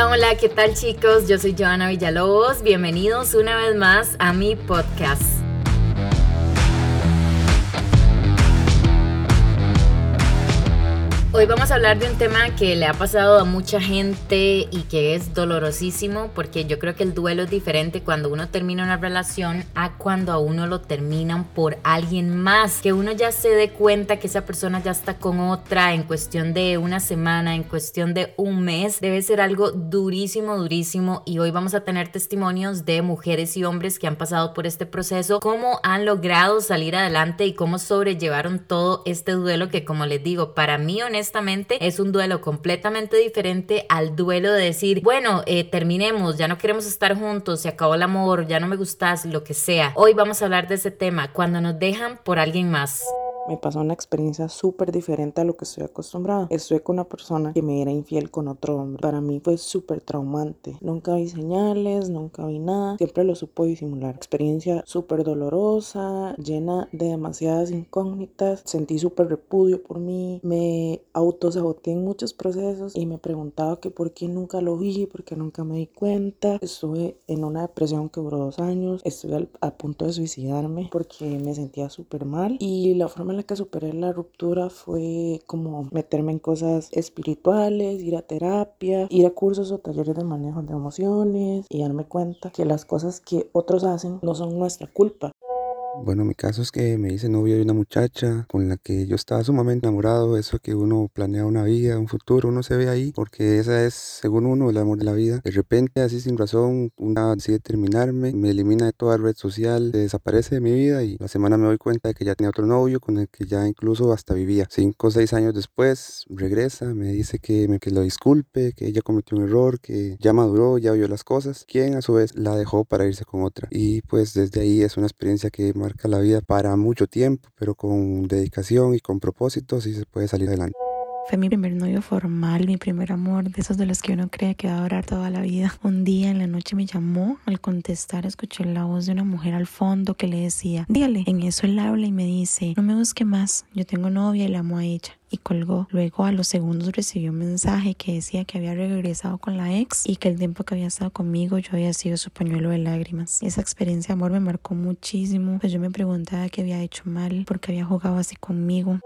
Hola, ¿qué tal chicos? Yo soy Joana Villalobos. Bienvenidos una vez más a mi podcast. Hoy vamos a hablar de un tema que le ha pasado a mucha gente y que es dolorosísimo porque yo creo que el duelo es diferente cuando uno termina una relación a cuando a uno lo terminan por alguien más, que uno ya se dé cuenta que esa persona ya está con otra en cuestión de una semana, en cuestión de un mes, debe ser algo durísimo, durísimo. Y hoy vamos a tener testimonios de mujeres y hombres que han pasado por este proceso, cómo han logrado salir adelante y cómo sobrellevaron todo este duelo que como les digo, para mí honestamente es un duelo completamente diferente al duelo de decir, bueno, eh, terminemos, ya no queremos estar juntos, se acabó el amor, ya no me gustas, lo que sea. Hoy vamos a hablar de ese tema, cuando nos dejan por alguien más me pasó una experiencia súper diferente a lo que estoy acostumbrada. Estuve con una persona que me era infiel con otro hombre. Para mí fue súper traumante. Nunca vi señales, nunca vi nada. Siempre lo supo disimular. Experiencia súper dolorosa, llena de demasiadas incógnitas. Sentí súper repudio por mí. Me autosaboteé en muchos procesos y me preguntaba que por qué nunca lo vi, por qué nunca me di cuenta. Estuve en una depresión que duró dos años. Estuve a punto de suicidarme porque me sentía súper mal y la forma en la que superé la ruptura fue como meterme en cosas espirituales, ir a terapia, ir a cursos o talleres de manejo de emociones y darme cuenta que las cosas que otros hacen no son nuestra culpa. Bueno, mi caso es que me hice novio de una muchacha con la que yo estaba sumamente enamorado, eso que uno planea una vida, un futuro, uno se ve ahí, porque esa es, según uno, el amor de la vida. De repente, así sin razón, una decide terminarme, me elimina de toda red social, desaparece de mi vida y la semana me doy cuenta de que ya tenía otro novio con el que ya incluso hasta vivía. Cinco o seis años después, regresa, me dice que, me, que lo disculpe, que ella cometió un error, que ya maduró, ya vio las cosas, quien a su vez la dejó para irse con otra. Y pues desde ahí es una experiencia que marca la vida para mucho tiempo, pero con dedicación y con propósito sí se puede salir adelante. Fue mi primer novio formal, mi primer amor, de esos de los que uno cree que va a durar toda la vida. Un día en la noche me llamó, al contestar escuché la voz de una mujer al fondo que le decía, dígale. En eso él habla y me dice, no me busque más, yo tengo novia y la amo a ella y colgó. Luego a los segundos recibió un mensaje que decía que había regresado con la ex y que el tiempo que había estado conmigo yo había sido su pañuelo de lágrimas. Esa experiencia de amor me marcó muchísimo, pues yo me preguntaba qué había hecho mal, porque había jugado así conmigo.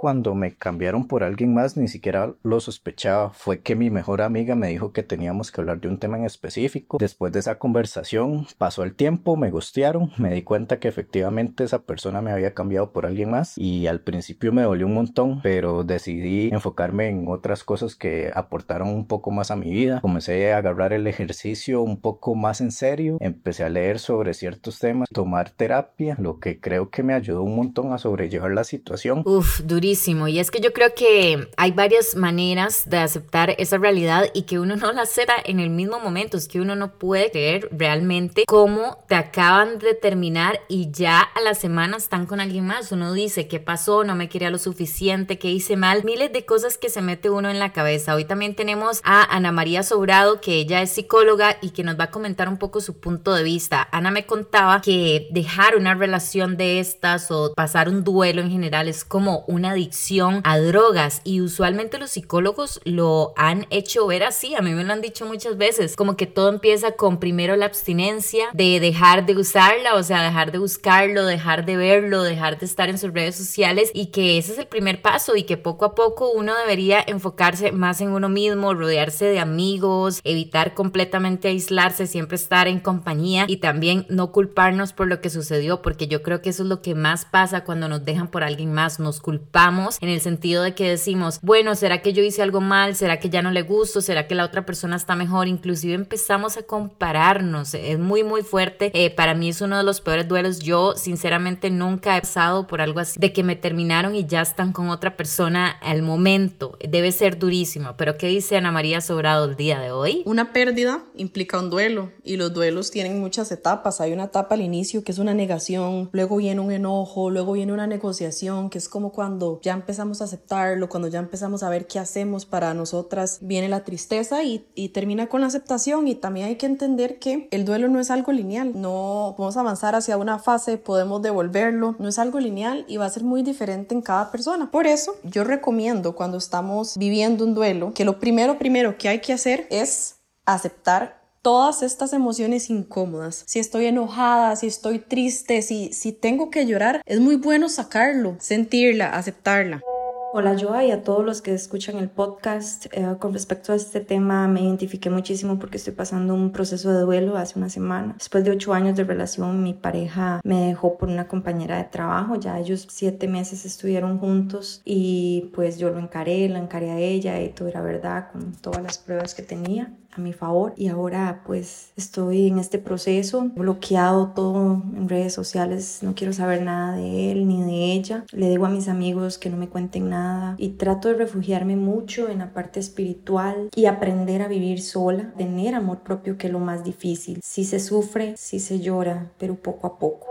Cuando me cambiaron por alguien más, ni siquiera lo sospechaba. Fue que mi mejor amiga me dijo que teníamos que hablar de un tema en específico. Después de esa conversación, pasó el tiempo, me gustearon, me di cuenta que efectivamente esa persona me había cambiado por alguien más y al principio me dolió un montón, pero decidí enfocarme en otras cosas que aportaron un poco más a mi vida. Comencé a agarrar el ejercicio un poco más en serio, empecé a leer sobre ciertos temas, tomar terapia, lo que creo que me ayudó un montón a sobrellevar la situación. Uf, durísimo y es que yo creo que hay varias maneras de aceptar esa realidad y que uno no la acepta en el mismo momento. Es que uno no puede creer realmente cómo te acaban de terminar y ya a la semana están con alguien más. Uno dice, ¿qué pasó? No me quería lo suficiente, ¿qué hice mal? Miles de cosas que se mete uno en la cabeza. Hoy también tenemos a Ana María Sobrado, que ella es psicóloga y que nos va a comentar un poco su punto de vista. Ana me contaba que dejar una relación de estas o pasar un duelo en general es como una adicción a drogas y usualmente los psicólogos lo han hecho ver así, a mí me lo han dicho muchas veces, como que todo empieza con primero la abstinencia de dejar de usarla, o sea, dejar de buscarlo, dejar de verlo, dejar de estar en sus redes sociales y que ese es el primer paso y que poco a poco uno debería enfocarse más en uno mismo, rodearse de amigos, evitar completamente aislarse, siempre estar en compañía y también no culparnos por lo que sucedió, porque yo creo que eso es lo que más pasa cuando nos dejan por alguien más, nos culpamos en el sentido de que decimos, bueno, ¿será que yo hice algo mal? ¿Será que ya no le gusto? ¿Será que la otra persona está mejor? Inclusive empezamos a compararnos. Es muy, muy fuerte. Eh, para mí es uno de los peores duelos. Yo sinceramente nunca he pasado por algo así, de que me terminaron y ya están con otra persona al momento. Debe ser durísimo. Pero ¿qué dice Ana María Sobrado el día de hoy? Una pérdida implica un duelo y los duelos tienen muchas etapas. Hay una etapa al inicio que es una negación, luego viene un enojo, luego viene una negociación, que es como cuando ya empezamos a aceptarlo, cuando ya empezamos a ver qué hacemos para nosotras, viene la tristeza y, y termina con la aceptación y también hay que entender que el duelo no es algo lineal, no podemos avanzar hacia una fase, podemos devolverlo, no es algo lineal y va a ser muy diferente en cada persona. Por eso yo recomiendo cuando estamos viviendo un duelo que lo primero primero que hay que hacer es aceptar todas estas emociones incómodas. Si estoy enojada, si estoy triste, si, si tengo que llorar, es muy bueno sacarlo, sentirla, aceptarla. Hola Joa y a todos los que escuchan el podcast. Eh, con respecto a este tema me identifiqué muchísimo porque estoy pasando un proceso de duelo hace una semana. Después de ocho años de relación mi pareja me dejó por una compañera de trabajo. Ya ellos siete meses estuvieron juntos y pues yo lo encaré, la encaré a ella y todo era verdad con todas las pruebas que tenía a mi favor y ahora pues estoy en este proceso bloqueado todo en redes sociales no quiero saber nada de él ni de ella le digo a mis amigos que no me cuenten nada y trato de refugiarme mucho en la parte espiritual y aprender a vivir sola tener amor propio que es lo más difícil. Si se sufre si se llora pero poco a poco.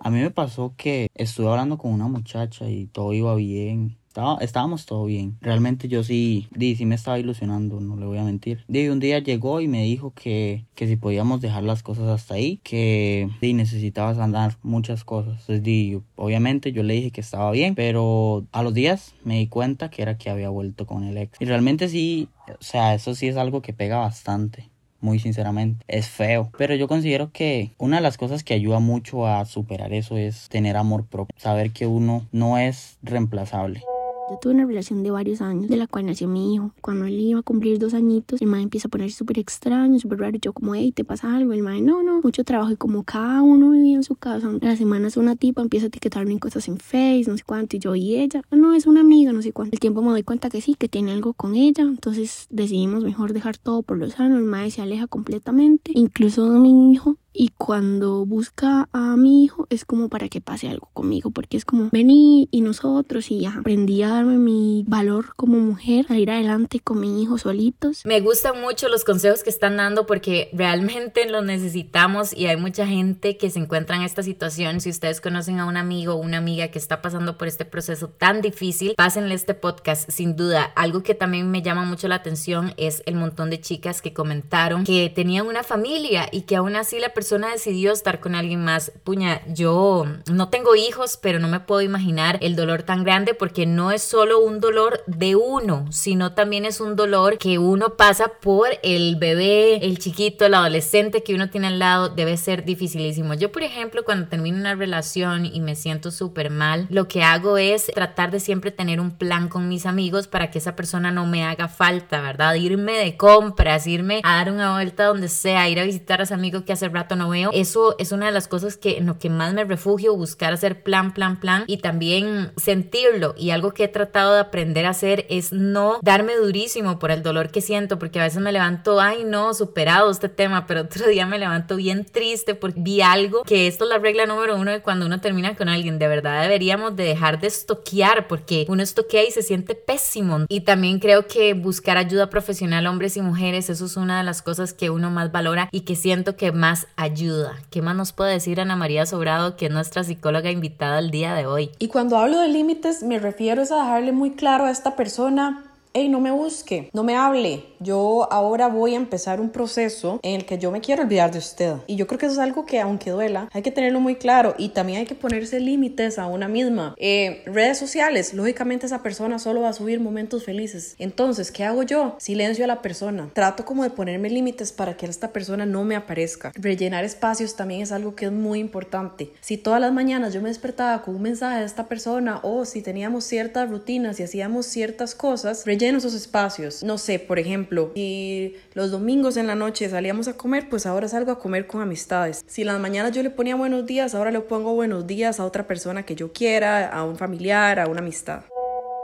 A mí me pasó que estuve hablando con una muchacha y todo iba bien estábamos todo bien. Realmente yo sí, di, sí me estaba ilusionando, no le voy a mentir. Di, un día llegó y me dijo que, que si podíamos dejar las cosas hasta ahí, que di, necesitabas andar muchas cosas. Entonces, di, obviamente yo le dije que estaba bien, pero a los días me di cuenta que era que había vuelto con el ex. Y realmente sí, o sea, eso sí es algo que pega bastante muy sinceramente. Es feo. Pero yo considero que una de las cosas que ayuda mucho a superar eso es tener amor propio. Saber que uno no es reemplazable. Yo tuve una relación de varios años, de la cual nació mi hijo. Cuando él iba a cumplir dos añitos, el madre empieza a ponerse súper extraño, súper raro. Yo como, hey, ¿te pasa algo? El madre, no, no, mucho trabajo. Y como cada uno vivía en su casa, a las semanas una tipa empieza a etiquetarme en cosas en Face, no sé cuánto. Y yo y ella, no, es una amiga, no sé cuánto. El tiempo me doy cuenta que sí, que tiene algo con ella. Entonces decidimos mejor dejar todo por lo sano. El madre se aleja completamente. Incluso mi hijo y cuando busca a mi hijo es como para que pase algo conmigo, porque es como vení y nosotros y ya aprendí a darme mi valor como mujer, a ir adelante con mi hijo solitos. Me gustan mucho los consejos que están dando porque realmente los necesitamos y hay mucha gente que se encuentra en esta situación. Si ustedes conocen a un amigo o una amiga que está pasando por este proceso tan difícil, pásenle este podcast sin duda. Algo que también me llama mucho la atención es el montón de chicas que comentaron que tenían una familia y que aún así la persona persona decidió estar con alguien más, puña, yo no tengo hijos, pero no me puedo imaginar el dolor tan grande porque no es solo un dolor de uno, sino también es un dolor que uno pasa por el bebé, el chiquito, el adolescente que uno tiene al lado, debe ser dificilísimo. Yo, por ejemplo, cuando termino una relación y me siento súper mal, lo que hago es tratar de siempre tener un plan con mis amigos para que esa persona no me haga falta, ¿verdad? Irme de compras, irme a dar una vuelta donde sea, ir a visitar a ese amigo que hace rato no veo. Eso es una de las cosas que en lo que más me refugio, buscar hacer plan, plan, plan y también sentirlo. Y algo que he tratado de aprender a hacer es no darme durísimo por el dolor que siento, porque a veces me levanto, ay no, superado este tema, pero otro día me levanto bien triste porque vi algo que esto es la regla número uno de cuando uno termina con alguien. De verdad deberíamos de dejar de estoquear porque uno estoquea y se siente pésimo. Y también creo que buscar ayuda profesional, hombres y mujeres, eso es una de las cosas que uno más valora y que siento que más ayuda. ¿Qué más nos puede decir Ana María Sobrado, que es nuestra psicóloga invitada el día de hoy? Y cuando hablo de límites, me refiero a dejarle muy claro a esta persona hey, no me busque, no me hable. Yo ahora voy a empezar un proceso en el que yo me quiero olvidar de usted. Y yo creo que eso es algo que, aunque duela, hay que tenerlo muy claro y también hay que ponerse límites a una misma. Eh, redes sociales, lógicamente esa persona solo va a subir momentos felices. Entonces, ¿qué hago yo? Silencio a la persona. Trato como de ponerme límites para que esta persona no me aparezca. Rellenar espacios también es algo que es muy importante. Si todas las mañanas yo me despertaba con un mensaje de esta persona o si teníamos ciertas rutinas y hacíamos ciertas cosas, rellenar lleno esos espacios. No sé, por ejemplo, si los domingos en la noche salíamos a comer, pues ahora salgo a comer con amistades. Si las mañanas yo le ponía buenos días, ahora le pongo buenos días a otra persona que yo quiera, a un familiar, a una amistad.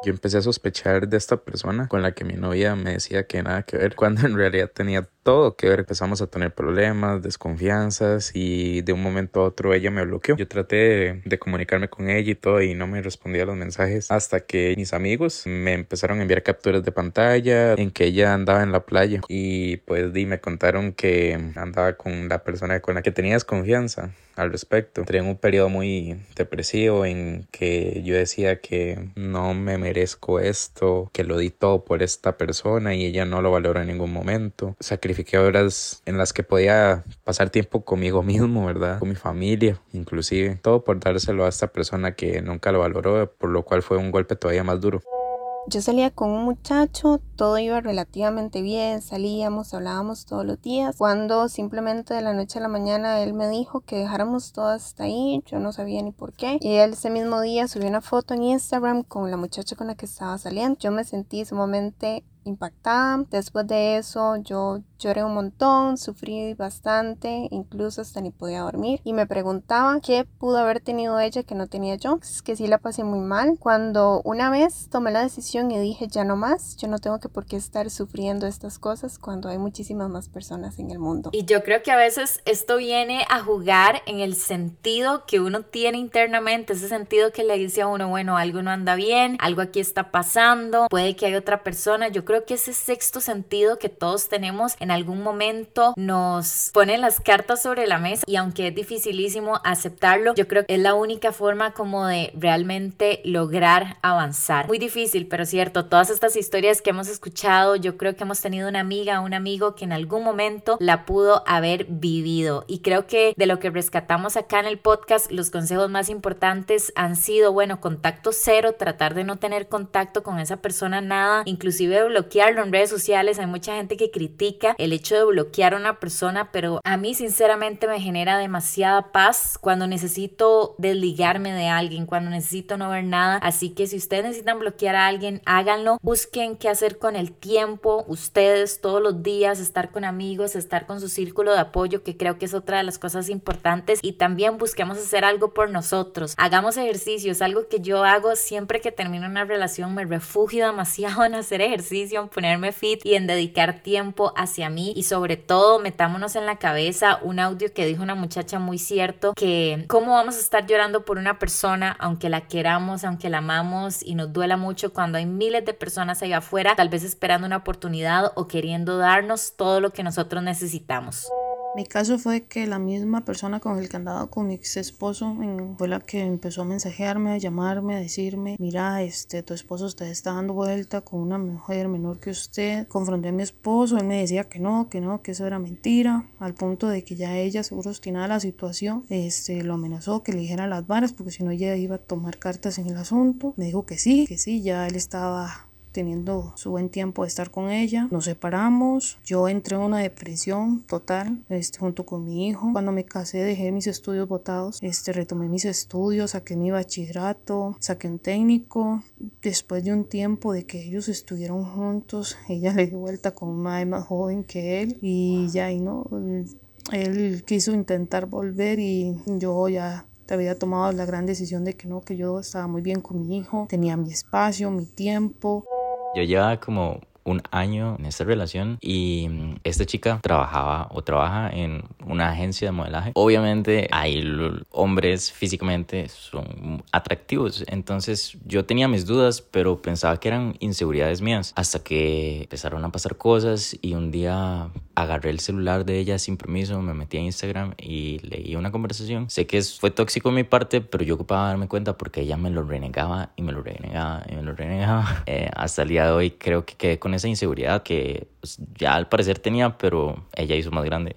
Yo empecé a sospechar de esta persona con la que mi novia me decía que nada que ver, cuando en realidad tenía todo que. Empezamos a tener problemas, desconfianzas y de un momento a otro ella me bloqueó. Yo traté de, comunicarme con ella y todo y no me respondía los mensajes hasta que mis amigos me empezaron a enviar capturas de pantalla en que ella andaba en la playa y pues di, me contaron que andaba con la persona con la que tenía desconfianza al respecto. En un periodo muy depresivo en que yo decía que no me merezco esto, que lo di todo por esta persona y ella no lo valoró en ningún momento. Sacrifiqué horas en las que podía pasar tiempo conmigo mismo, ¿verdad? Con mi familia, inclusive. Todo por dárselo a esta persona que nunca lo valoró, por lo cual fue un golpe todavía más duro. Yo salía con un muchacho, todo iba relativamente bien, salíamos, hablábamos todos los días, cuando simplemente de la noche a la mañana él me dijo que dejáramos todo hasta ahí, yo no sabía ni por qué, y él ese mismo día subió una foto en Instagram con la muchacha con la que estaba saliendo, yo me sentí sumamente impactada. Después de eso yo lloré un montón, sufrí bastante, incluso hasta ni podía dormir y me preguntaba qué pudo haber tenido ella que no tenía yo. Es que sí la pasé muy mal. Cuando una vez tomé la decisión y dije ya no más, yo no tengo que por qué estar sufriendo estas cosas cuando hay muchísimas más personas en el mundo. Y yo creo que a veces esto viene a jugar en el sentido que uno tiene internamente, ese sentido que le dice a uno, bueno, algo no anda bien, algo aquí está pasando, puede que hay otra persona, yo creo que ese sexto sentido que todos tenemos en algún momento nos pone las cartas sobre la mesa y aunque es dificilísimo aceptarlo, yo creo que es la única forma como de realmente lograr avanzar. Muy difícil, pero cierto, todas estas historias que hemos escuchado, yo creo que hemos tenido una amiga, un amigo que en algún momento la pudo haber vivido y creo que de lo que rescatamos acá en el podcast, los consejos más importantes han sido, bueno, contacto cero, tratar de no tener contacto con esa persona nada, inclusive bloquearlo en redes sociales. Hay mucha gente que critica el hecho de bloquear a una persona, pero a mí sinceramente me genera demasiada paz cuando necesito desligarme de alguien, cuando necesito no ver nada. Así que si ustedes necesitan bloquear a alguien, háganlo. Busquen qué hacer con el tiempo, ustedes todos los días, estar con amigos, estar con su círculo de apoyo, que creo que es otra de las cosas importantes. Y también busquemos hacer algo por nosotros. Hagamos ejercicios, algo que yo hago siempre que termino una relación, me refugio demasiado en hacer ejercicio en ponerme fit y en dedicar tiempo hacia y sobre todo metámonos en la cabeza un audio que dijo una muchacha muy cierto que cómo vamos a estar llorando por una persona aunque la queramos, aunque la amamos y nos duela mucho cuando hay miles de personas allá afuera tal vez esperando una oportunidad o queriendo darnos todo lo que nosotros necesitamos. Mi caso fue que la misma persona con el que andaba con mi ex esposo fue la que empezó a mensajearme, a llamarme, a decirme, mira, este, tu esposo está dando vuelta con una mujer menor que usted. Confronté a mi esposo, él me decía que no, que no, que eso era mentira, al punto de que ya ella, seguro obstinada la situación, este, lo amenazó que le dijera las varas porque si no ella iba a tomar cartas en el asunto. Me dijo que sí, que sí, ya él estaba teniendo su buen tiempo de estar con ella. Nos separamos, yo entré en una depresión total este, junto con mi hijo. Cuando me casé dejé mis estudios botados, este, retomé mis estudios, saqué mi bachillerato, saqué un técnico. Después de un tiempo de que ellos estuvieron juntos, ella le dio vuelta con un más joven que él y ya y no, él quiso intentar volver y yo ya había tomado la gran decisión de que no, que yo estaba muy bien con mi hijo, tenía mi espacio, mi tiempo. Yo llevaba como un año en esta relación y mm, esta chica trabajaba o trabaja en una agencia de modelaje. Obviamente hay hombres físicamente son atractivos, entonces yo tenía mis dudas, pero pensaba que eran inseguridades mías hasta que empezaron a pasar cosas y un día agarré el celular de ella sin permiso, me metí a Instagram y leí una conversación. Sé que fue tóxico en mi parte, pero yo ocupaba darme cuenta porque ella me lo renegaba y me lo renegaba y me lo renegaba. Eh, hasta el día de hoy creo que quedé con esa inseguridad que pues, ya al parecer tenía, pero ella hizo más grande.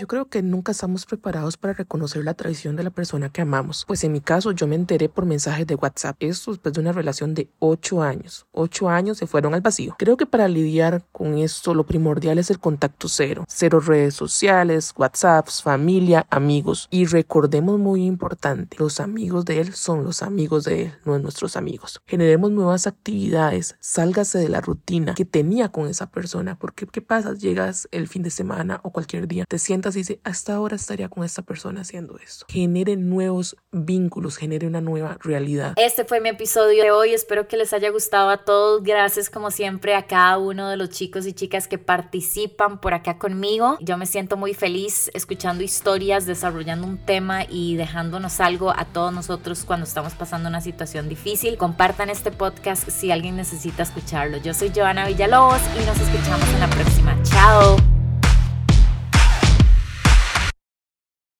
Yo creo que nunca estamos preparados para reconocer la traición de la persona que amamos. Pues en mi caso yo me enteré por mensajes de WhatsApp. Esto después de una relación de 8 años. 8 años se fueron al vacío. Creo que para lidiar con esto lo primordial es el contacto cero. Cero redes sociales, WhatsApps, familia, amigos. Y recordemos muy importante, los amigos de él son los amigos de él, no nuestros amigos. Generemos nuevas actividades, sálgase de la rutina que tenía con esa persona. Porque ¿qué pasa? Llegas el fin de semana o cualquier día, te dice, hasta ahora estaría con esta persona haciendo esto. Genere nuevos vínculos, genere una nueva realidad. Este fue mi episodio de hoy, espero que les haya gustado a todos. Gracias como siempre a cada uno de los chicos y chicas que participan por acá conmigo. Yo me siento muy feliz escuchando historias, desarrollando un tema y dejándonos algo a todos nosotros cuando estamos pasando una situación difícil. Compartan este podcast si alguien necesita escucharlo. Yo soy Joana Villalobos y nos escuchamos en la próxima. Chao.